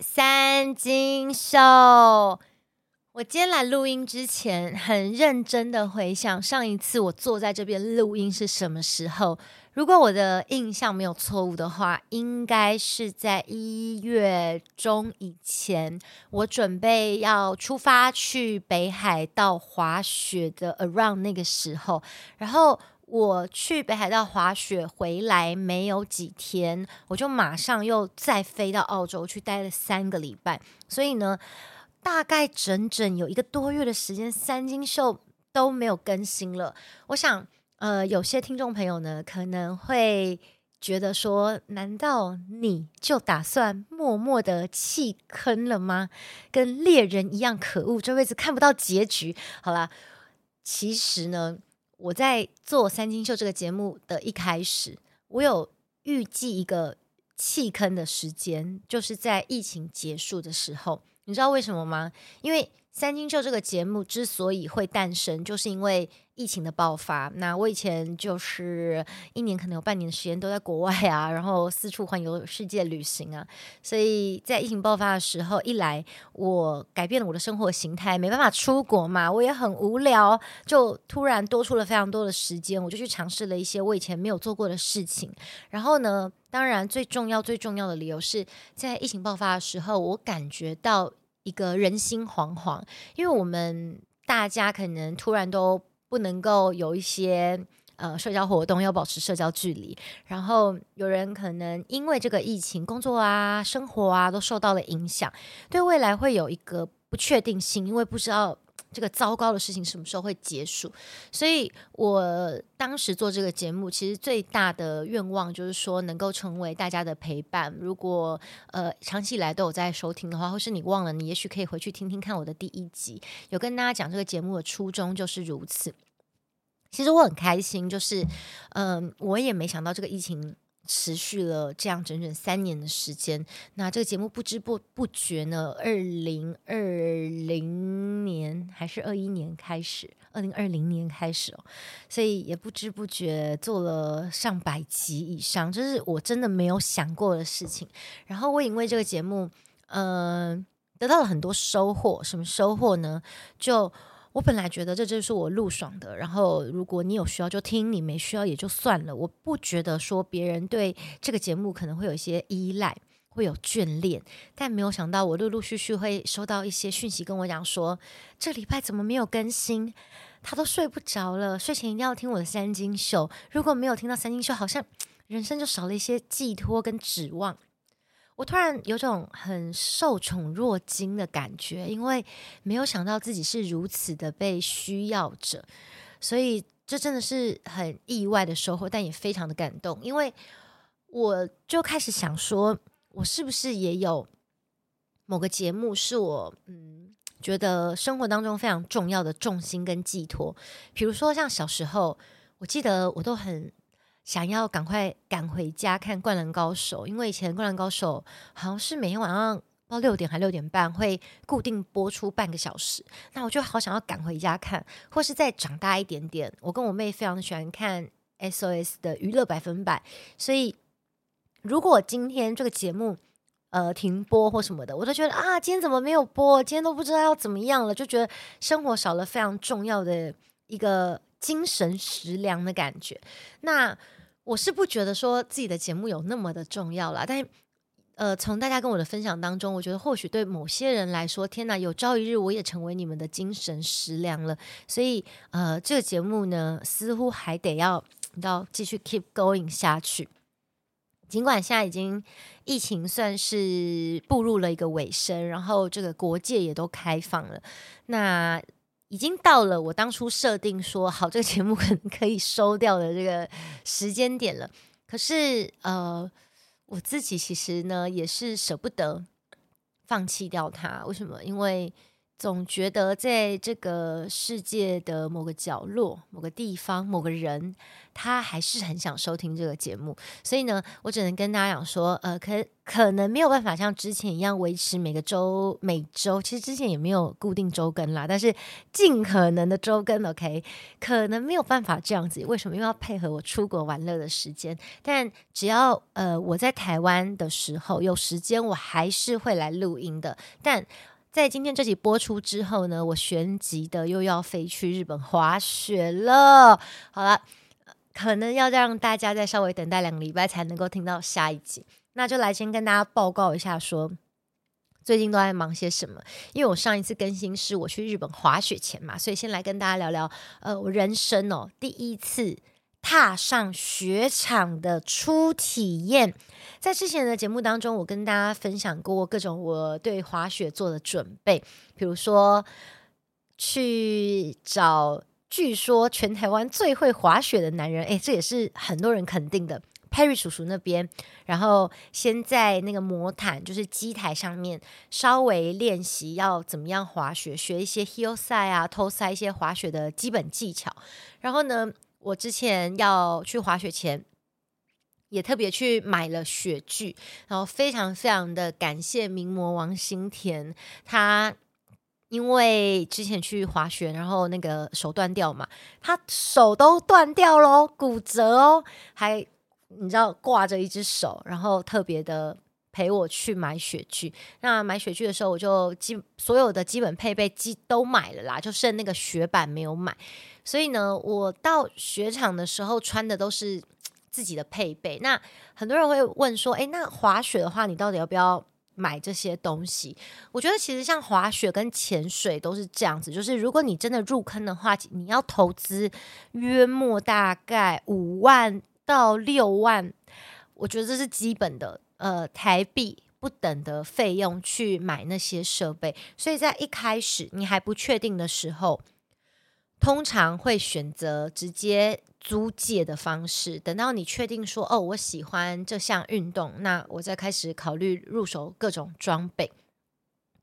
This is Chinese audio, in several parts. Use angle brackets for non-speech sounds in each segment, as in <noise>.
三金秀。我今天来录音之前，很认真的回想上一次我坐在这边录音是什么时候。如果我的印象没有错误的话，应该是在一月中以前，我准备要出发去北海道滑雪的 around 那个时候，然后。我去北海道滑雪回来没有几天，我就马上又再飞到澳洲去待了三个礼拜，所以呢，大概整整有一个多月的时间，三金秀都没有更新了。我想，呃，有些听众朋友呢可能会觉得说，难道你就打算默默的弃坑了吗？跟猎人一样可恶，这辈子看不到结局。好啦，其实呢。我在做三金秀这个节目的一开始，我有预计一个弃坑的时间，就是在疫情结束的时候。你知道为什么吗？因为三金秀这个节目之所以会诞生，就是因为。疫情的爆发，那我以前就是一年可能有半年的时间都在国外啊，然后四处环游世界旅行啊，所以在疫情爆发的时候，一来我改变了我的生活形态，没办法出国嘛，我也很无聊，就突然多出了非常多的时间，我就去尝试了一些我以前没有做过的事情。然后呢，当然最重要最重要的理由是在疫情爆发的时候，我感觉到一个人心惶惶，因为我们大家可能突然都。不能够有一些呃社交活动，要保持社交距离。然后有人可能因为这个疫情，工作啊、生活啊都受到了影响，对未来会有一个不确定性，因为不知道这个糟糕的事情什么时候会结束。所以我当时做这个节目，其实最大的愿望就是说能够成为大家的陪伴。如果呃长期以来都有在收听的话，或是你忘了，你也许可以回去听听看我的第一集，有跟大家讲这个节目的初衷就是如此。其实我很开心，就是，嗯、我也没想到这个疫情持续了这样整整三年的时间。那这个节目不知不不觉呢，二零二零年还是二一年开始，二零二零年开始哦，所以也不知不觉做了上百集以上，这是我真的没有想过的事情。然后我因为这个节目，嗯、呃，得到了很多收获。什么收获呢？就我本来觉得这就是我录爽的，然后如果你有需要就听，你没需要也就算了。我不觉得说别人对这个节目可能会有一些依赖，会有眷恋，但没有想到我陆陆续续会收到一些讯息跟我讲说，这礼拜怎么没有更新？他都睡不着了，睡前一定要听我的三金秀。如果没有听到三金秀，好像 <tsk> 人生就少了一些寄托跟指望。我突然有种很受宠若惊的感觉，因为没有想到自己是如此的被需要着，所以这真的是很意外的收获，但也非常的感动。因为我就开始想说，我是不是也有某个节目是我嗯觉得生活当中非常重要的重心跟寄托，比如说像小时候，我记得我都很。想要赶快赶回家看《灌篮高手》，因为以前《灌篮高手》好像是每天晚上到六点还六点半会固定播出半个小时，那我就好想要赶回家看，或是再长大一点点，我跟我妹非常喜欢看 SOS 的《娱乐百分百》，所以如果今天这个节目呃停播或什么的，我都觉得啊，今天怎么没有播？今天都不知道要怎么样了，就觉得生活少了非常重要的一个。精神食粮的感觉，那我是不觉得说自己的节目有那么的重要啦，但呃，从大家跟我的分享当中，我觉得或许对某些人来说，天哪，有朝一日我也成为你们的精神食粮了。所以呃，这个节目呢，似乎还得要要继续 keep going 下去。尽管现在已经疫情算是步入了一个尾声，然后这个国界也都开放了，那。已经到了我当初设定说好这个节目 <laughs> 可能可以收掉的这个时间点了。可是呃，我自己其实呢也是舍不得放弃掉它。为什么？因为总觉得在这个世界的某个角落、某个地方、某个人，他还是很想收听这个节目。所以呢，我只能跟大家讲说，呃，可可能没有办法像之前一样维持每个周每周，其实之前也没有固定周更啦，但是尽可能的周更，OK，可能没有办法这样子。为什么？因为要配合我出国玩乐的时间。但只要呃我在台湾的时候有时间，我还是会来录音的。但在今天这集播出之后呢，我旋即的又要飞去日本滑雪了。好了，可能要让大家再稍微等待两个礼拜才能够听到下一集。那就来先跟大家报告一下说，最近都在忙些什么。因为我上一次更新是我去日本滑雪前嘛，所以先来跟大家聊聊，呃，我人生哦第一次。踏上雪场的初体验，在之前的节目当中，我跟大家分享过各种我对滑雪做的准备，比如说去找据说全台湾最会滑雪的男人，诶，这也是很多人肯定的，Perry 叔叔那边，然后先在那个魔毯，就是机台上面稍微练习要怎么样滑雪，学一些 Heelside 啊、Toeside 一些滑雪的基本技巧，然后呢，我之前要去滑雪前，也特别去买了雪具，然后非常非常的感谢名模王心田，他因为之前去滑雪，然后那个手断掉嘛，他手都断掉喽，骨折哦，还你知道挂着一只手，然后特别的陪我去买雪具。那买雪具的时候，我就基所有的基本配备基都买了啦，就剩那个雪板没有买。所以呢，我到雪场的时候穿的都是自己的配备。那很多人会问说：“诶，那滑雪的话，你到底要不要买这些东西？”我觉得其实像滑雪跟潜水都是这样子，就是如果你真的入坑的话，你要投资约莫大概五万到六万，我觉得这是基本的，呃，台币不等的费用去买那些设备。所以在一开始你还不确定的时候。通常会选择直接租借的方式，等到你确定说哦，我喜欢这项运动，那我再开始考虑入手各种装备。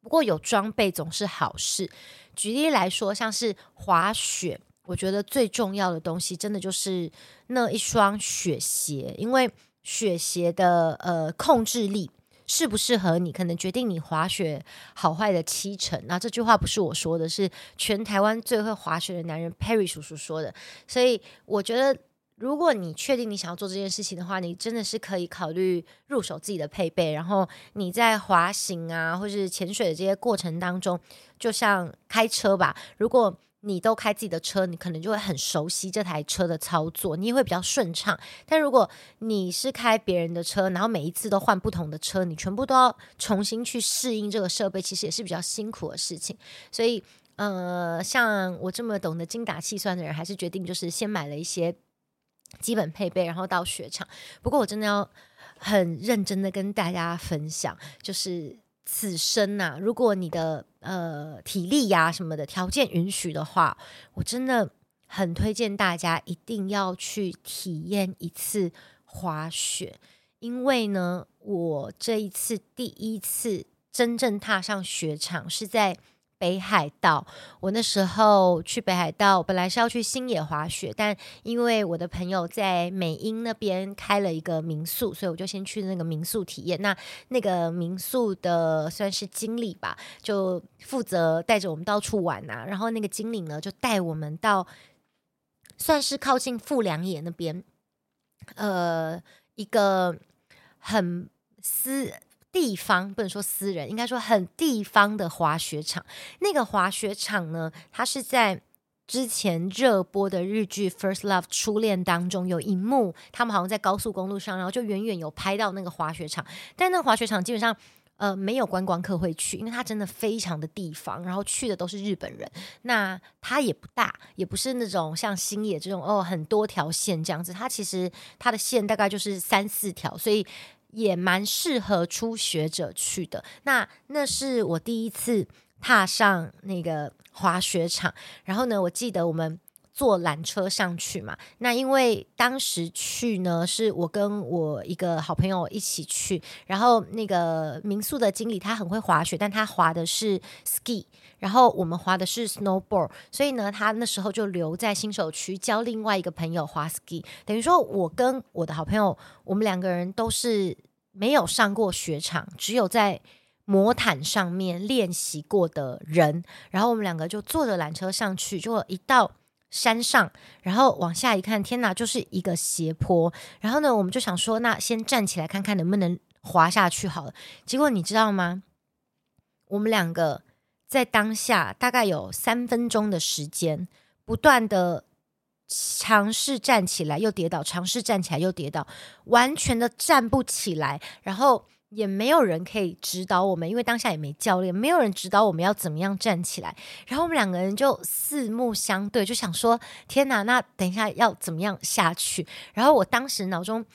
不过有装备总是好事。举例来说，像是滑雪，我觉得最重要的东西真的就是那一双雪鞋，因为雪鞋的呃控制力。适不适合你，可能决定你滑雪好坏的七成。那这句话不是我说的，是全台湾最会滑雪的男人 Perry 叔叔说的。所以我觉得，如果你确定你想要做这件事情的话，你真的是可以考虑入手自己的配备。然后你在滑行啊，或是潜水的这些过程当中，就像开车吧，如果你都开自己的车，你可能就会很熟悉这台车的操作，你也会比较顺畅。但如果你是开别人的车，然后每一次都换不同的车，你全部都要重新去适应这个设备，其实也是比较辛苦的事情。所以，呃，像我这么懂得精打细算的人，还是决定就是先买了一些基本配备，然后到雪场。不过，我真的要很认真的跟大家分享，就是。此生呐、如果你的呃体力呀、什么的条件允许的话，我真的很推荐大家一定要去体验一次滑雪，因为呢，我这一次第一次真正踏上雪场是在。北海道，我那时候去北海道，本来是要去新野滑雪，但因为我的朋友在美英那边开了一个民宿，所以我就先去那个民宿体验。那那个民宿的算是经理吧，就负责带着我们到处玩、啊。然后那个经理呢，就带我们到算是靠近富良野那边，呃，一个很私。地方不能说私人，应该说很地方的滑雪场。那个滑雪场呢，它是在之前热播的日剧《First Love》初恋当中有一幕，他们好像在高速公路上，然后就远远有拍到那个滑雪场。但那个滑雪场基本上呃没有观光客会去，因为它真的非常的地方，然后去的都是日本人。那它也不大，也不是那种像星野这种哦很多条线这样子。它其实它的线大概就是三四条，所以。也蛮适合初学者去的。那那是我第一次踏上那个滑雪场，然后呢，我记得我们坐缆车上去嘛。那因为当时去呢，是我跟我一个好朋友一起去，然后那个民宿的经理他很会滑雪，但他滑的是 ski，然后我们滑的是 snowboard，所以呢，他那时候就留在新手区教另外一个朋友滑 ski，等于说我跟我的好朋友，我们两个人都是没有上过雪场，只有在。魔毯上面练习过的人，然后我们两个就坐着缆车上去，就一到山上，然后往下一看，天哪，就是一个斜坡。然后呢，我们就想说，那先站起来看看能不能滑下去好了。结果你知道吗？我们两个在当下大概有三分钟的时间，不断的尝试站起来又跌倒，尝试站起来又跌倒，完全的站不起来，然后。也没有人可以指导我们，因为当下也没教练，没有人指导我们要怎么样站起来。然后我们两个人就四目相对，就想说：“天哪，那等一下要怎么样下去？”然后我当时脑中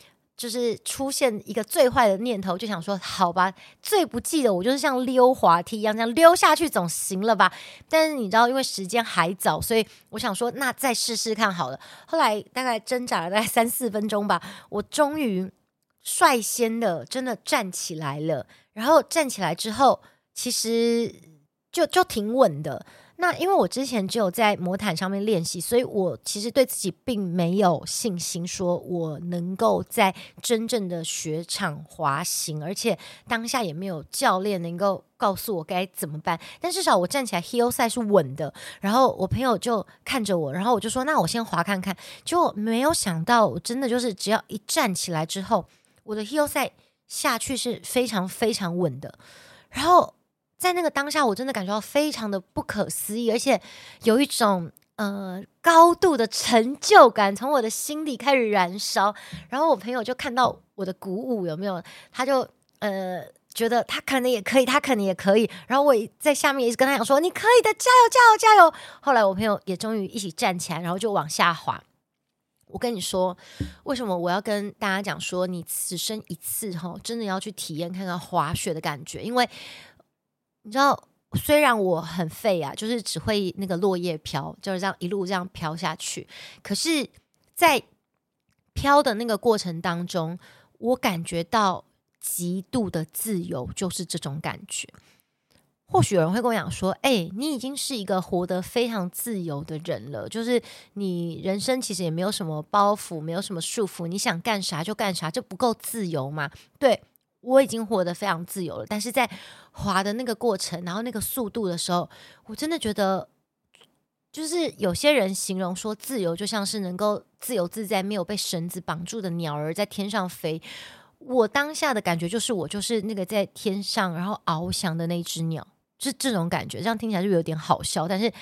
就是出现一个最坏的念头，就想说：“好吧，最不济的我就是像溜滑梯一样这样溜下去总行了吧？”但是你知道，因为时间还早，所以我想说：“那再试试看好了。”后来大概挣扎了大概三四分钟吧，我终于。率先的真的站起来了，然后站起来之后，其实就就挺稳的。那因为我之前只有在魔毯上面练习，所以我其实对自己并没有信心，说我能够在真正的雪场滑行，而且当下也没有教练能够告诉我该怎么办。但至少我站起来，hillside 是稳的。然后我朋友就看着我，然后我就说：“那我先滑看看。”就没有想到，我真的就是只要一站起来之后。我的 hillside 下去是非常非常稳的，然后在那个当下，我真的感觉到非常的不可思议，而且有一种呃高度的成就感从我的心里开始燃烧。然后我朋友就看到我的鼓舞有没有，他就呃觉得他可能也可以，他可能也可以。然后我在下面一直跟他讲说：“你可以的，加油，加油，加油！”后来我朋友也终于一起站起来，然后就往下滑。我跟你说，为什么我要跟大家讲说，你此生一次哈，真的要去体验看看滑雪的感觉？因为你知道，虽然我很废啊，就是只会那个落叶飘，就是这样一路这样飘下去。可是，在飘的那个过程当中，我感觉到极度的自由，就是这种感觉。或许有人会跟我讲说：“哎、你已经是一个活得非常自由的人了，就是你人生其实也没有什么包袱，没有什么束缚，你想干啥就干啥，这不够自由吗？”对，我已经活得非常自由了，但是在滑的那个过程，然后那个速度的时候，我真的觉得，就是有些人形容说自由就像是能够自由自在、没有被绳子绑住的鸟儿在天上飞。我当下的感觉就是，我就是那个在天上然后翱翔的那只鸟。是这种感觉，这样听起来就有点好笑，但是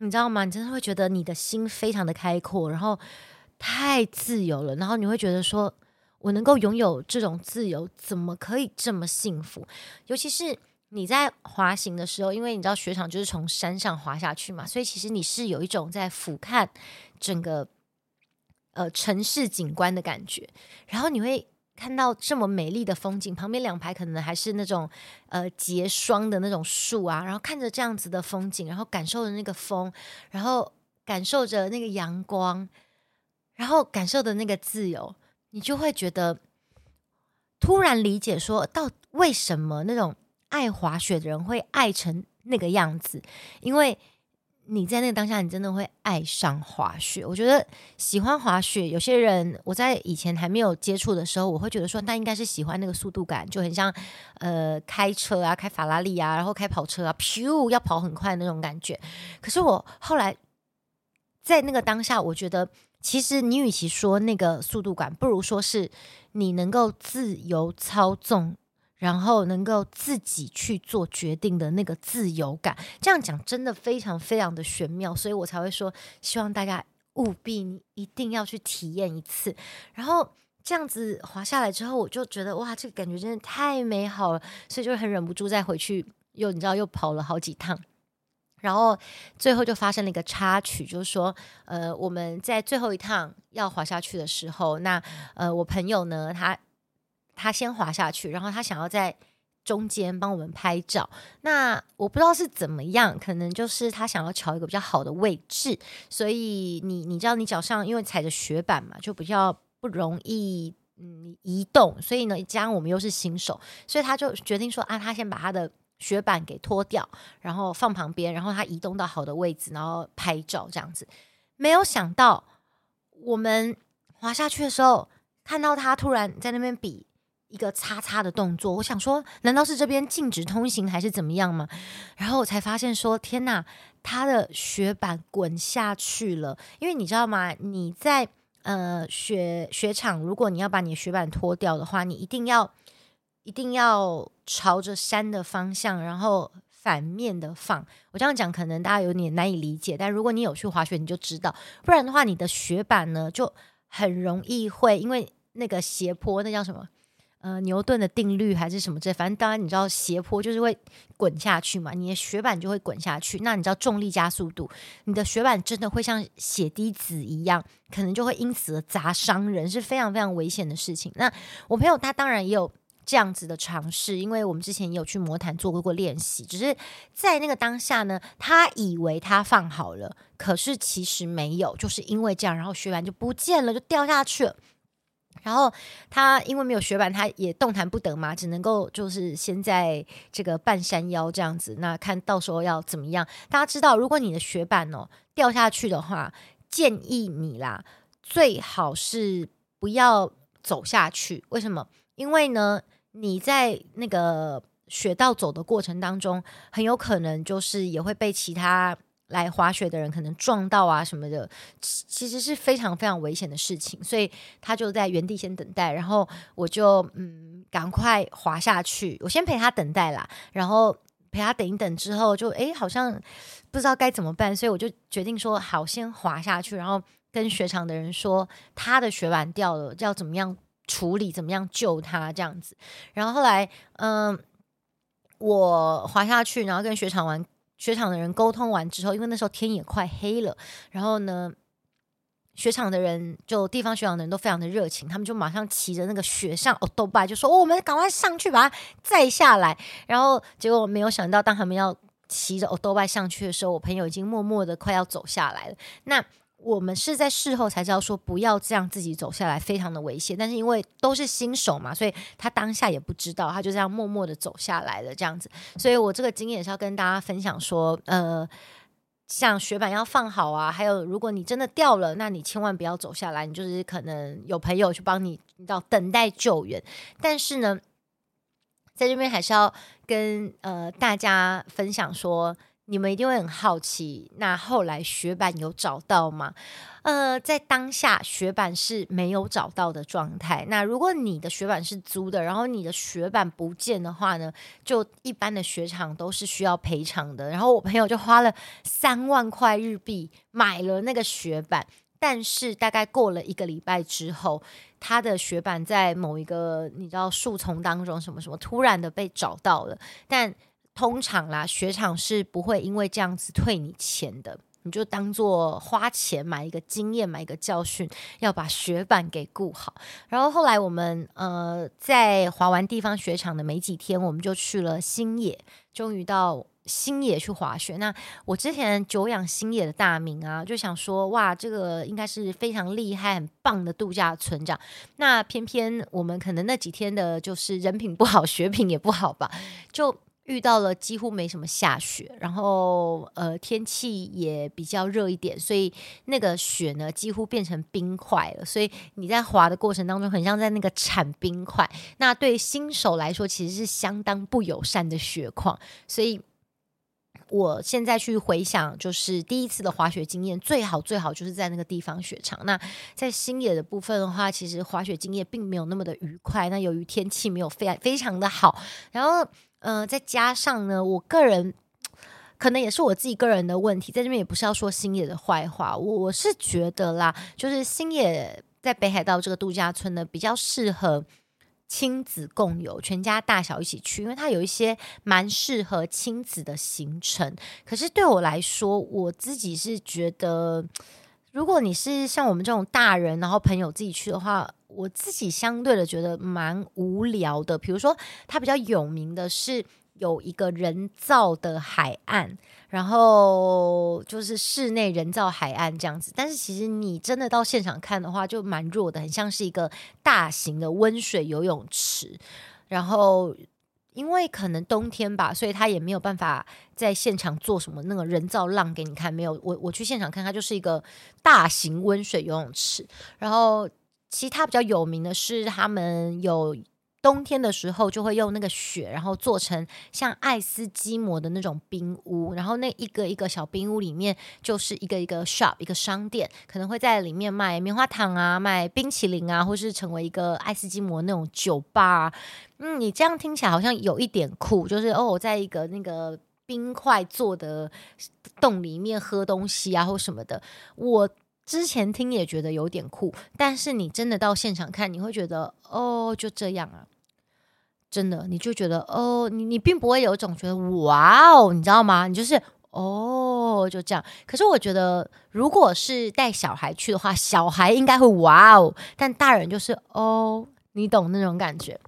你知道吗？你真的会觉得你的心非常的开阔，然后太自由了，然后你会觉得说，我能够拥有这种自由，怎么可以这么幸福？尤其是你在滑行的时候，因为你知道雪场就是从山上滑下去嘛，所以其实你是有一种在俯瞰整个呃城市景观的感觉，然后你会。看到这么美丽的风景，旁边两排可能还是那种呃结霜的那种树啊，然后看着这样子的风景，然后感受着那个风，然后感受着那个阳光，然后感受的那个自由，你就会觉得突然理解说，到为什么那种爱滑雪的人会爱成那个样子，因为。你在那个当下，你真的会爱上滑雪。我觉得喜欢滑雪，有些人我在以前还没有接触的时候，我会觉得说，那应该是喜欢那个速度感，就很像呃开车啊，开法拉利啊，然后开跑车啊，咻要跑很快的那种感觉。可是我后来在那个当下，我觉得其实你与其说那个速度感，不如说是你能够自由操纵。然后能够自己去做决定的那个自由感，这样讲真的非常非常的玄妙，所以我才会说，希望大家务必一定要去体验一次。然后这样子滑下来之后，我就觉得哇，这个感觉真的太美好了，所以就很忍不住再回去，又你知道又跑了好几趟。然后最后就发生了一个插曲，就是说，呃，我们在最后一趟要滑下去的时候，那呃，我朋友呢，他。他先滑下去，然后他想要在中间帮我们拍照。那我不知道是怎么样，可能就是他想要乔一个比较好的位置，所以你你知道，你脚上因为踩着雪板嘛，就比较不容易嗯移动。所以呢，加上我们又是新手，所以他就决定说啊，他先把他的雪板给脱掉，然后放旁边，然后他移动到好的位置，然后拍照这样子。没有想到我们滑下去的时候，看到他突然在那边比一个叉叉的动作，我想说，难道是这边禁止通行还是怎么样吗？然后我才发现说，天哪，他的雪板滚下去了。因为你知道吗？你在呃雪雪场，如果你要把你的雪板脱掉的话，你一定要一定要朝着山的方向，然后反面的放。我这样讲可能大家有点难以理解，但如果你有去滑雪，你就知道。不然的话，你的雪板呢就很容易会因为。那个斜坡，那叫什么？呃，牛顿的定律还是什么这？反正当然你知道斜坡就是会滚下去嘛，你的雪板就会滚下去。那你知道重力加速度，你的雪板真的会像血滴子一样，可能就会因此而砸伤人，是非常非常危险的事情。那我朋友他当然也有这样子的尝试，因为我们之前也有去魔毯做过过练习，只是在那个当下呢，他以为他放好了，可是其实没有，就是因为这样，然后雪板就不见了，就掉下去了。然后他因为没有雪板，他也动弹不得嘛，只能够就是先在这个半山腰这样子。那看到时候要怎么样？大家知道，如果你的雪板哦掉下去的话，建议你啦，最好是不要走下去。为什么？因为呢，你在那个雪道走的过程当中，很有可能就是也会被其他。来滑雪的人可能撞到啊什么的，其实是非常非常危险的事情，所以他就在原地先等待，然后我就嗯赶快滑下去，我先陪他等待啦，然后陪他等一等之后就诶好像不知道该怎么办，所以我就决定说好先滑下去，然后跟雪场的人说他的雪板掉了，要怎么样处理，怎么样救他这样子，然后后来嗯我滑下去，然后跟雪场玩。雪场的人沟通完之后，因为那时候天也快黑了，然后呢，雪场的人就地方雪场的人都非常的热情，他们就马上骑着那个雪上哦豆拜，就说、：“我们赶快上去把它载下来。”然后结果我没有想到，当他们要骑着哦豆拜上去的时候，我朋友已经默默的快要走下来了。那我们是在事后才知道说不要这样自己走下来，非常的危险。但是因为都是新手嘛，所以他当下也不知道，他就这样默默的走下来了，这样子。所以我这个经验是要跟大家分享说，呃，像雪板要放好啊，还有如果你真的掉了，那你千万不要走下来，你就是可能有朋友去帮你，你到等待救援。但是呢，在这边还是要跟呃大家分享说。你们一定会很好奇，那后来雪板有找到吗？呃，在当下雪板是没有找到的状态。那如果你的雪板是租的，然后你的雪板不见的话呢，就一般的雪场都是需要赔偿的。然后我朋友就花了三万块日币买了那个雪板，但是大概过了一个礼拜之后，他的雪板在某一个你知道树丛当中什么什么突然的被找到了，但。通常啦，雪场是不会因为这样子退你钱的，你就当做花钱买一个经验，买一个教训，要把雪板给顾好。然后后来我们呃在滑完地方雪场的没几天，我们就去了星野，终于到星野去滑雪。那我之前久仰星野的大名啊，就想说哇，这个应该是非常厉害、很棒的度假村这样。那偏偏我们可能那几天的就是人品不好，<laughs> 雪品也不好吧，就。遇到了几乎没什么下雪，然后呃天气也比较热一点，所以那个雪呢几乎变成冰块了。所以你在滑的过程当中，很像在那个铲冰块。那对新手来说，其实是相当不友善的雪况。所以我现在去回想，就是第一次的滑雪经验，最好最好就是在那个地方雪场。那在星野的部分的话，其实滑雪经验并没有那么的愉快。那由于天气没有非常非常的好，然后。嗯、再加上呢，我个人可能也是我自己个人的问题，在这边也不是要说星野的坏话，我我是觉得啦，就是星野在北海道这个度假村呢，比较适合亲子共游，全家大小一起去，因为它有一些蛮适合亲子的行程。可是对我来说，我自己是觉得，如果你是像我们这种大人，然后朋友自己去的话，我自己相对的觉得蛮无聊的。比如说，它比较有名的是有一个人造的海岸，然后就是室内人造海岸这样子。但是其实你真的到现场看的话，就蛮弱的，很像是一个大型的温水游泳池，然后。因为可能冬天吧，所以他也没有办法在现场做什么那个人造浪给你看。没有，我我去现场看，它就是一个大型温水游泳池。然后其他比较有名的是，他们有。冬天的时候就会用那个雪，然后做成像爱斯基摩的那种冰屋，然后那一个一个小冰屋里面就是一个一个 shop 一个商店，可能会在里面卖棉花糖啊，卖冰淇淋啊，或是成为一个爱斯基摩那种酒吧。嗯，你这样听起来好像有一点酷，就是哦，我在一个那个冰块做的洞里面喝东西啊，或什么的。我之前听也觉得有点酷，但是你真的到现场看，你会觉得哦，就这样啊。真的，你就觉得哦，你你并不会有一种觉得哇哦，你知道吗？你就是哦，就这样。可是我觉得，如果是带小孩去的话，小孩应该会哇哦，但大人就是哦，你懂那种感觉。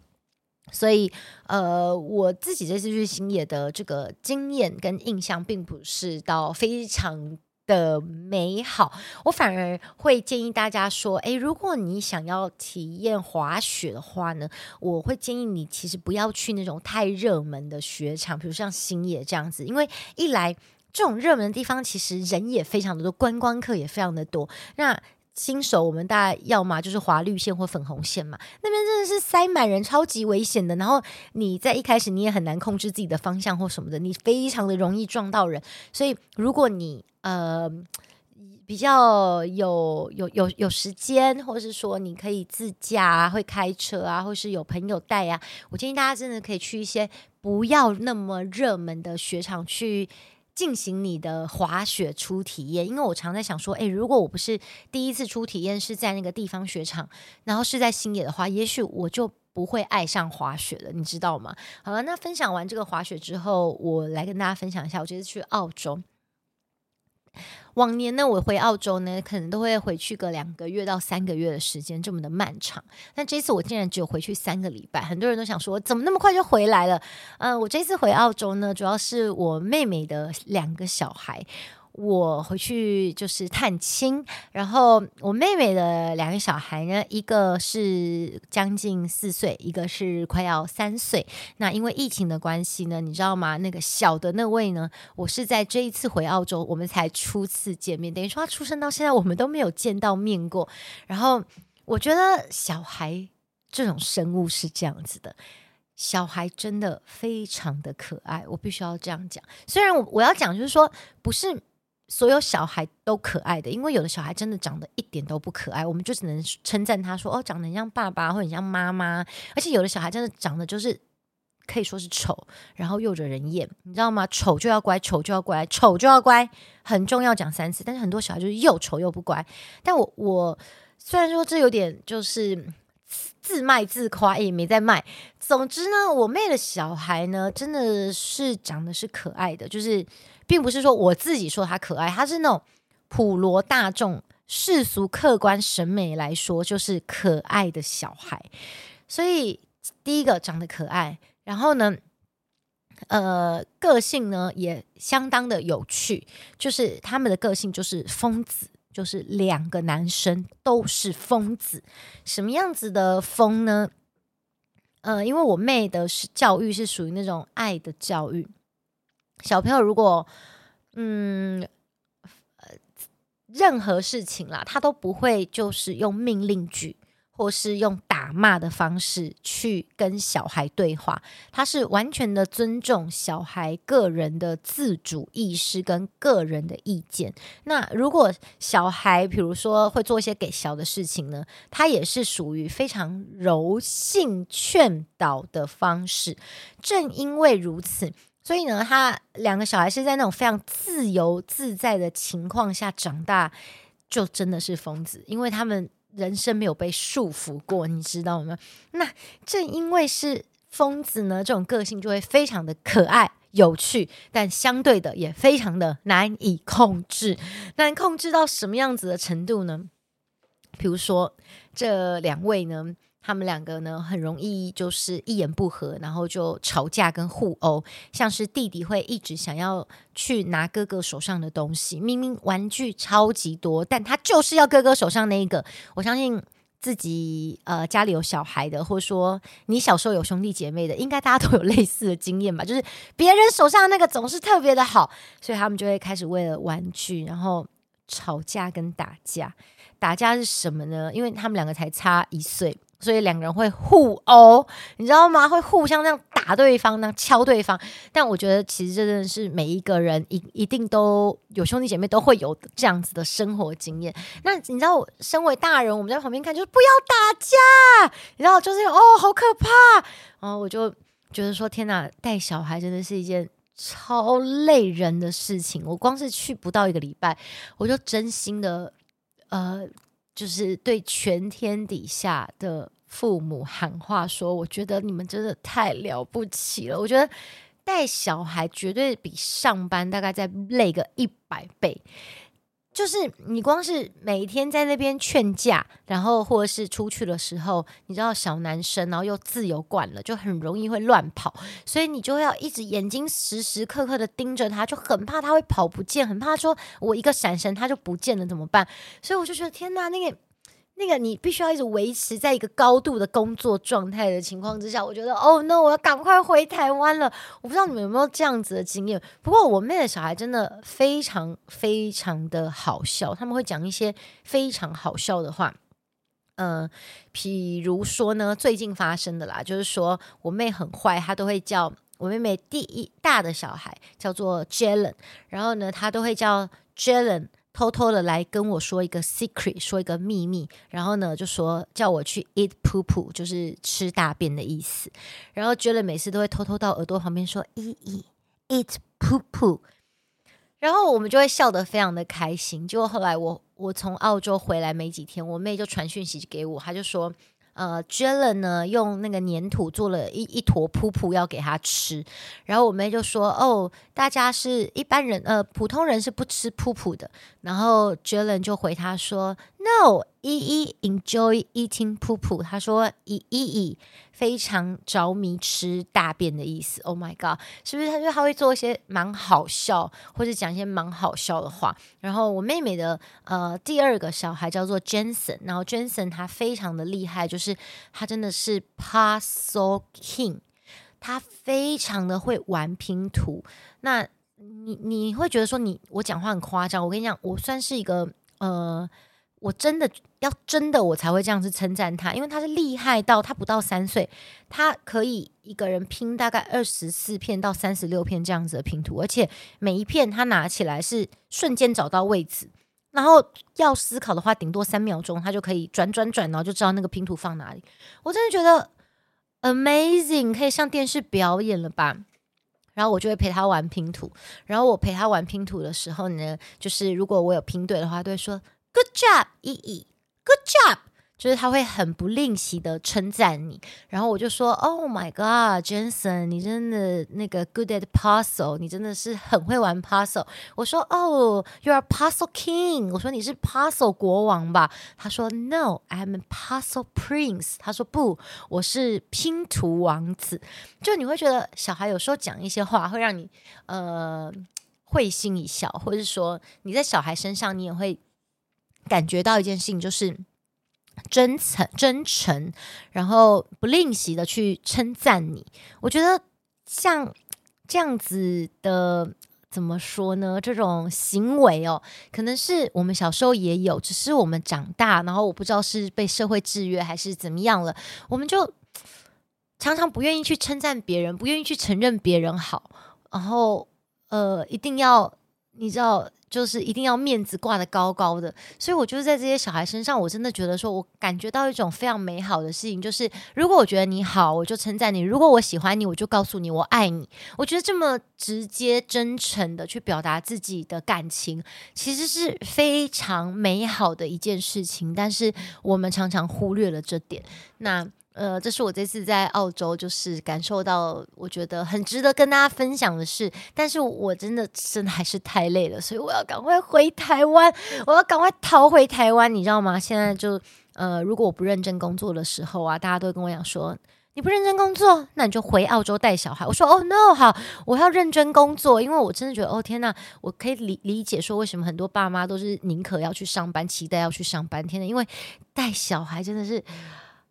所以，呃，我自己这次去星野的这个经验跟印象，并不是到非常。的美好，我反而会建议大家说，诶，如果你想要体验滑雪的话呢，我会建议你其实不要去那种太热门的雪场，比如像星野这样子，因为一来这种热门的地方其实人也非常的多，观光客也非常的多，那。新手，我们大概要么就是滑绿线或粉红线嘛，那边真的是塞满人，超级危险的。然后你在一开始你也很难控制自己的方向或什么的，你非常的容易撞到人。所以如果你呃比较有有有有时间，或是说你可以自驾啊，会开车啊，或是有朋友带啊，我建议大家真的可以去一些不要那么热门的雪场去。进行你的滑雪初体验，因为我常在想说，诶，如果我不是第一次初体验是在那个地方雪场，然后是在星野的话，也许我就不会爱上滑雪了，你知道吗？好了，那分享完这个滑雪之后，我来跟大家分享一下，我这次去澳洲。往年呢，我回澳洲呢，可能都会回去个两个月到三个月的时间，这么的漫长。但这次我竟然只有回去三个礼拜，很多人都想说，怎么那么快就回来了？嗯、我这次回澳洲呢，主要是我妹妹的两个小孩。我回去就是探亲，然后我妹妹的两个小孩呢，一个是将近四岁，一个是快要三岁。那因为疫情的关系呢，你知道吗？那个小的那位呢，我是在这一次回澳洲，我们才初次见面，等于说他出生到现在，我们都没有见到面过。然后我觉得小孩这种生物是这样子的，小孩真的非常的可爱，我必须要这样讲。虽然我我要讲就是说不是。所有小孩都可爱的，因为有的小孩真的长得一点都不可爱，我们就只能称赞他说：“哦，长得很像爸爸，或者像妈妈。”而且有的小孩真的长得就是可以说是丑，然后又惹人厌，你知道吗？丑就要乖，丑就要乖，丑就要乖，很重要，讲三次。但是很多小孩就是又丑又不乖。但我我虽然说这有点就是自卖自夸，也没在卖。总之呢，我妹的小孩呢，真的是长得是可爱的，就是。并不是说我自己说他可爱，他是那种普罗大众世俗客观审美来说就是可爱的小孩。所以第一个长得可爱，然后呢，呃，个性呢也相当的有趣，就是他们的个性就是疯子，就是两个男生都是疯子。什么样子的疯呢？呃，因为我妹的是教育是属于那种爱的教育。小朋友如果，嗯，任何事情啦，他都不会就是用命令句或是用打骂的方式去跟小孩对话，他是完全的尊重小孩个人的自主意识跟个人的意见。那如果小孩比如说会做一些给小的事情呢，他也是属于非常柔性劝导的方式。正因为如此。所以呢，他两个小孩是在那种非常自由自在的情况下长大，就真的是疯子，因为他们人生没有被束缚过，你知道吗？那正因为是疯子呢，这种个性就会非常的可爱有趣，但相对的也非常的难以控制。难控制到什么样子的程度呢？比如说这两位呢，他们两个呢很容易就是一言不合，然后就吵架跟互殴。像是弟弟会一直想要去拿哥哥手上的东西，明明玩具超级多，但他就是要哥哥手上那一个。我相信自己呃家里有小孩的，或者说你小时候有兄弟姐妹的，应该大家都有类似的经验吧？就是别人手上那个总是特别的好，所以他们就会开始为了玩具，然后吵架跟打架。打架是什么呢？因为他们两个才差一岁，所以两个人会互殴，你知道吗？会互相这样打对方，那样敲对方。但我觉得其实真的是每一个人一一定都有兄弟姐妹都会有这样子的生活经验。那你知道，身为大人，我们在旁边看，就是不要打架，你知道，就是哦，好可怕。然后我就觉得说，天哪，带小孩真的是一件超累人的事情。我光是去不到一个礼拜，我就真心的。呃，就是对全天底下的父母喊话说，我觉得你们真的太了不起了。我觉得带小孩绝对比上班大概再累个一百倍。就是你光是每天在那边劝架，然后或者是出去的时候，你知道小男生，然后又自由惯了，就很容易会乱跑，所以你就要一直眼睛时时刻刻的盯着他，就很怕他会跑不见，很怕说我一个闪神他就不见了怎么办？所以我就觉得天哪，那个。那个你必须要一直维持在一个高度的工作状态的情况之下，我觉得哦，那我要赶快回台湾了。我不知道你们有没有这样子的经验。不过我妹的小孩真的非常非常的好笑，他们会讲一些非常好笑的话。嗯、呃，比如说呢，最近发生的啦，就是说我妹很坏，她都会叫我妹妹第一大的小孩叫做 Jalen，然后呢，她都会叫 Jalen。偷偷的来跟我说一个 secret，说一个秘密，然后呢就说叫我去 eat poo poo，就是吃大便的意思。然后觉得每次都会偷偷到耳朵旁边说 eat eat poo poo”，然后我们就会笑得非常的开心。结果后来我我从澳洲回来没几天，我妹就传讯息给我，她就说。呃，Jalen 呢，用那个粘土做了一一坨噗噗要给他吃，然后我妹就说：“哦，大家是一般人，呃，普通人是不吃噗噗的。”然后 Jalen 就回他说：“No。”依依 enjoy eating poo poo，他说依依依非常着迷吃大便的意思。Oh my god，是不是？他就他会做一些蛮好笑，或者讲一些蛮好笑的话。然后我妹妹的呃第二个小孩叫做 Jensen，然后 Jensen 他非常的厉害，就是他真的是 puzzle king，他非常的会玩拼图。那你你会觉得说你我讲话很夸张？我跟你讲，我算是一个呃。我真的要真的，我才会这样子称赞他，因为他是厉害到他不到三岁，他可以一个人拼大概二十四片到三十六片这样子的拼图，而且每一片他拿起来是瞬间找到位置，然后要思考的话，顶多三秒钟他就可以转转转，然后就知道那个拼图放哪里。我真的觉得 amazing，可以上电视表演了吧？然后我就会陪他玩拼图，然后我陪他玩拼图的时候呢，就是如果我有拼对的话，都会说。Good job，依依。Good job，就是他会很不吝惜的称赞你。然后我就说，Oh my God，Jensen，你真的那个 good at puzzle，你真的是很会玩 puzzle。我说：“Oh, you are puzzle king。我说你是 puzzle 国王吧？他说，No，I'm a puzzle prince。他说不，我是拼图王子。就你会觉得小孩有时候讲一些话会让你呃会心一笑，或者是说你在小孩身上你也会。感觉到一件事情，就是真诚、真诚，然后不吝惜的去称赞你。我觉得像这样子的，怎么说呢？这种行为哦，可能是我们小时候也有，只是我们长大，然后我不知道是被社会制约还是怎么样了，我们就常常不愿意去称赞别人，不愿意去承认别人好，然后呃，一定要你知道。就是一定要面子挂得高高的，所以我就是在这些小孩身上，我真的觉得说，我感觉到一种非常美好的事情，就是如果我觉得你好，我就称赞你；如果我喜欢你，我就告诉你我爱你。我觉得这么直接、真诚的去表达自己的感情，其实是非常美好的一件事情。但是我们常常忽略了这点。那。呃，这是我这次在澳洲就是感受到，我觉得很值得跟大家分享的事。但是我真的真的还是太累了，所以我要赶快回台湾，我要赶快逃回台湾，你知道吗？现在就呃，如果我不认真工作的时候啊，大家都会跟我讲说。你不认真工作，那你就回澳洲带小孩。我说哦，no，好，我要认真工作，因为我真的觉得，哦天呐，我可以理理解说为什么很多爸妈都是宁可要去上班，期待要去上班。天呐，因为带小孩真的是。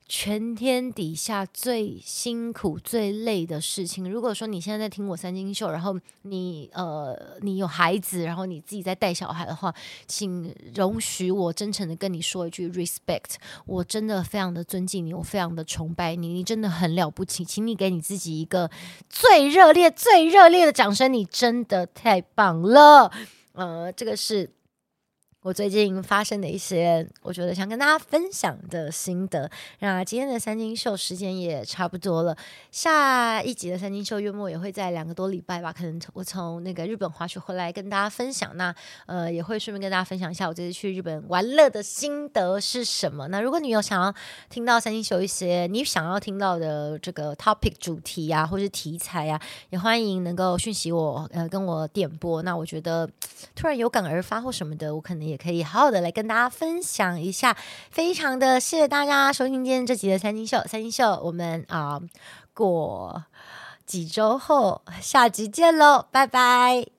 全天底下最辛苦、最累的事情。如果说你现在在听我三金秀，然后你呃你有孩子，然后你自己在带小孩的话，请容许我真诚的跟你说一句 respect。我真的非常的尊敬你，我非常的崇拜你，你真的很了不起，请你给你自己一个最热烈、最热烈的掌声，你真的太棒了。呃，这个是。我最近发生的一些，我觉得想跟大家分享的心得。那今天的三金秀时间也差不多了，下一集的三金秀月末也会在两个多礼拜吧，可能我从那个日本滑雪回来跟大家分享。那呃，也会顺便跟大家分享一下我这次去日本玩乐的心得是什么。那如果你有想要听到三金秀一些你想要听到的这个 topic 主题啊，或是题材啊，也欢迎能够讯息我，呃，跟我点播。那我觉得突然有感而发或什么的，我可能也。可以好好的来跟大家分享一下，非常的谢谢大家收听今天这集的三金秀，三金秀，我们啊、过几周后下集见喽，拜拜。